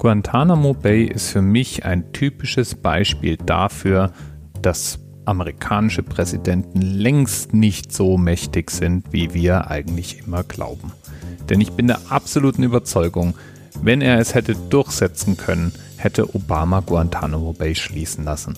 Guantanamo Bay ist für mich ein typisches Beispiel dafür, dass amerikanische Präsidenten längst nicht so mächtig sind, wie wir eigentlich immer glauben. Denn ich bin der absoluten Überzeugung, wenn er es hätte durchsetzen können, hätte Obama Guantanamo Bay schließen lassen.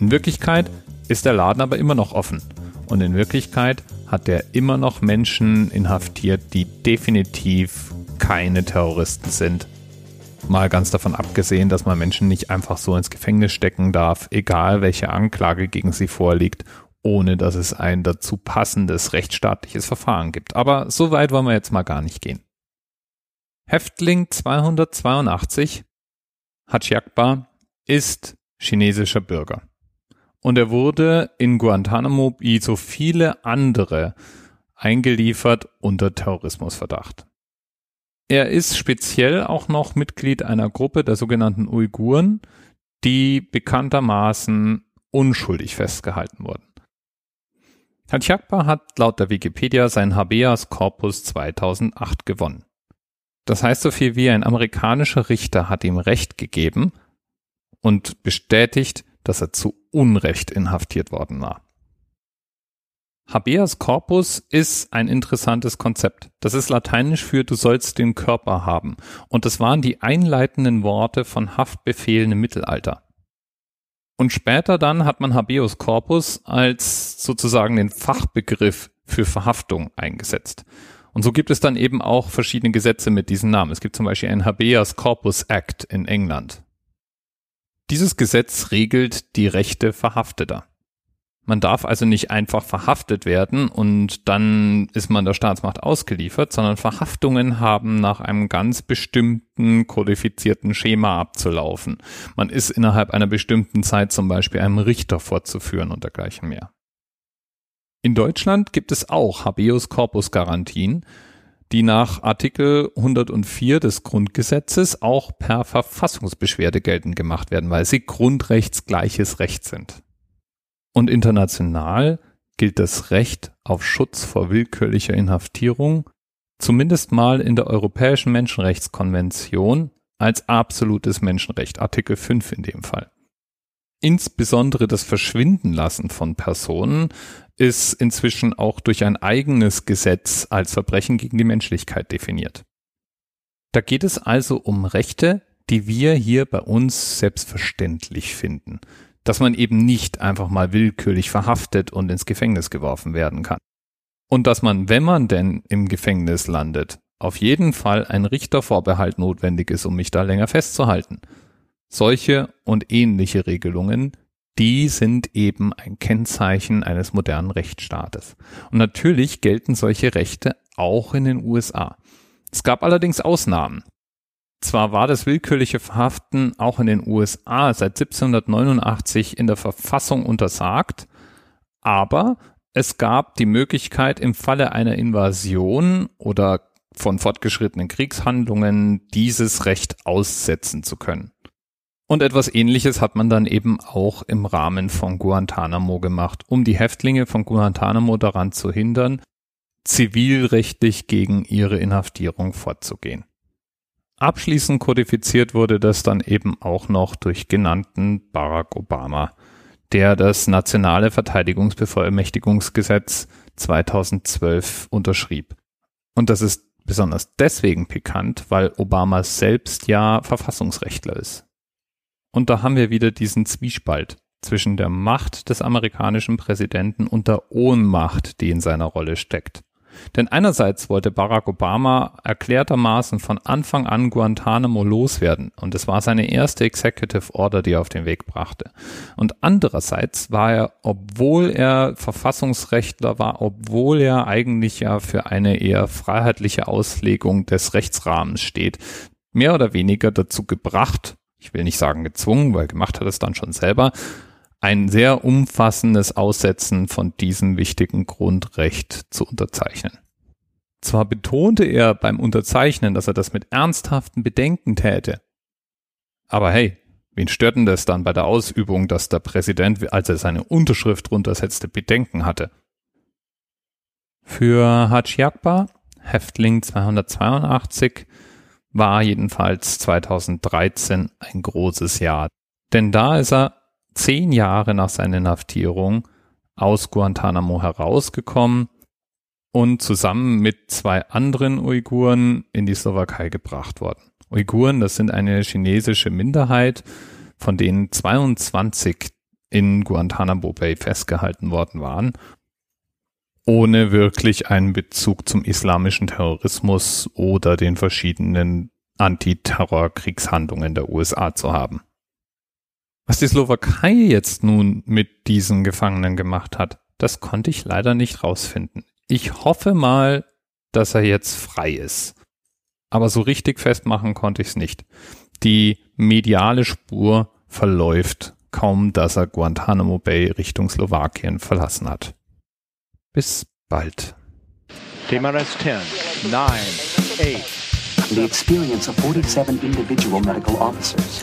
In Wirklichkeit ist der Laden aber immer noch offen. Und in Wirklichkeit hat er immer noch Menschen inhaftiert, die definitiv keine Terroristen sind. Mal ganz davon abgesehen, dass man Menschen nicht einfach so ins Gefängnis stecken darf, egal welche Anklage gegen sie vorliegt, ohne dass es ein dazu passendes rechtsstaatliches Verfahren gibt. Aber so weit wollen wir jetzt mal gar nicht gehen. Häftling 282 Hachiakba ist chinesischer Bürger. Und er wurde in Guantanamo wie so viele andere eingeliefert unter Terrorismusverdacht. Er ist speziell auch noch Mitglied einer Gruppe der sogenannten Uiguren, die bekanntermaßen unschuldig festgehalten wurden. Hatschakba hat laut der Wikipedia sein Habeas Corpus 2008 gewonnen. Das heißt so viel wie ein amerikanischer Richter hat ihm Recht gegeben und bestätigt, dass er zu Unrecht inhaftiert worden war. Habeas corpus ist ein interessantes Konzept. Das ist lateinisch für du sollst den Körper haben. Und das waren die einleitenden Worte von Haftbefehlen im Mittelalter. Und später dann hat man Habeas corpus als sozusagen den Fachbegriff für Verhaftung eingesetzt. Und so gibt es dann eben auch verschiedene Gesetze mit diesem Namen. Es gibt zum Beispiel ein Habeas Corpus Act in England. Dieses Gesetz regelt die Rechte Verhafteter. Man darf also nicht einfach verhaftet werden und dann ist man der Staatsmacht ausgeliefert, sondern Verhaftungen haben nach einem ganz bestimmten kodifizierten Schema abzulaufen. Man ist innerhalb einer bestimmten Zeit zum Beispiel einem Richter vorzuführen und dergleichen mehr. In Deutschland gibt es auch Habeas Corpus Garantien, die nach Artikel 104 des Grundgesetzes auch per Verfassungsbeschwerde geltend gemacht werden, weil sie grundrechtsgleiches Recht sind. Und international gilt das Recht auf Schutz vor willkürlicher Inhaftierung zumindest mal in der Europäischen Menschenrechtskonvention als absolutes Menschenrecht, Artikel 5 in dem Fall. Insbesondere das Verschwindenlassen von Personen ist inzwischen auch durch ein eigenes Gesetz als Verbrechen gegen die Menschlichkeit definiert. Da geht es also um Rechte, die wir hier bei uns selbstverständlich finden, dass man eben nicht einfach mal willkürlich verhaftet und ins Gefängnis geworfen werden kann. Und dass man, wenn man denn im Gefängnis landet, auf jeden Fall ein Richtervorbehalt notwendig ist, um mich da länger festzuhalten. Solche und ähnliche Regelungen die sind eben ein Kennzeichen eines modernen Rechtsstaates. Und natürlich gelten solche Rechte auch in den USA. Es gab allerdings Ausnahmen. Zwar war das willkürliche Verhaften auch in den USA seit 1789 in der Verfassung untersagt, aber es gab die Möglichkeit, im Falle einer Invasion oder von fortgeschrittenen Kriegshandlungen dieses Recht aussetzen zu können. Und etwas ähnliches hat man dann eben auch im Rahmen von Guantanamo gemacht, um die Häftlinge von Guantanamo daran zu hindern, zivilrechtlich gegen ihre Inhaftierung vorzugehen. Abschließend kodifiziert wurde das dann eben auch noch durch genannten Barack Obama, der das nationale Verteidigungsbevollmächtigungsgesetz 2012 unterschrieb. Und das ist besonders deswegen pikant, weil Obama selbst ja Verfassungsrechtler ist. Und da haben wir wieder diesen Zwiespalt zwischen der Macht des amerikanischen Präsidenten und der Ohnmacht, die in seiner Rolle steckt. Denn einerseits wollte Barack Obama erklärtermaßen von Anfang an Guantanamo loswerden und es war seine erste Executive Order, die er auf den Weg brachte. Und andererseits war er, obwohl er Verfassungsrechtler war, obwohl er eigentlich ja für eine eher freiheitliche Auslegung des Rechtsrahmens steht, mehr oder weniger dazu gebracht, ich will nicht sagen gezwungen, weil gemacht hat es dann schon selber, ein sehr umfassendes Aussetzen von diesem wichtigen Grundrecht zu unterzeichnen. Zwar betonte er beim Unterzeichnen, dass er das mit ernsthaften Bedenken täte, aber hey, wen stört denn das dann bei der Ausübung, dass der Präsident, als er seine Unterschrift runtersetzte, Bedenken hatte? Für Hajiakba, Häftling 282, war jedenfalls 2013 ein großes Jahr. Denn da ist er zehn Jahre nach seiner Inhaftierung aus Guantanamo herausgekommen und zusammen mit zwei anderen Uiguren in die Slowakei gebracht worden. Uiguren, das sind eine chinesische Minderheit, von denen 22 in Guantanamo Bay festgehalten worden waren, ohne wirklich einen Bezug zum islamischen Terrorismus oder den verschiedenen Antiterrorkriegshandlungen der USA zu haben. Was die Slowakei jetzt nun mit diesen Gefangenen gemacht hat, das konnte ich leider nicht rausfinden. Ich hoffe mal, dass er jetzt frei ist. Aber so richtig festmachen konnte ich es nicht. Die mediale Spur verläuft kaum, dass er Guantanamo Bay Richtung Slowakien verlassen hat. Bis bald. TMRS 10, 9, 8. The experience of 47 individual medical officers.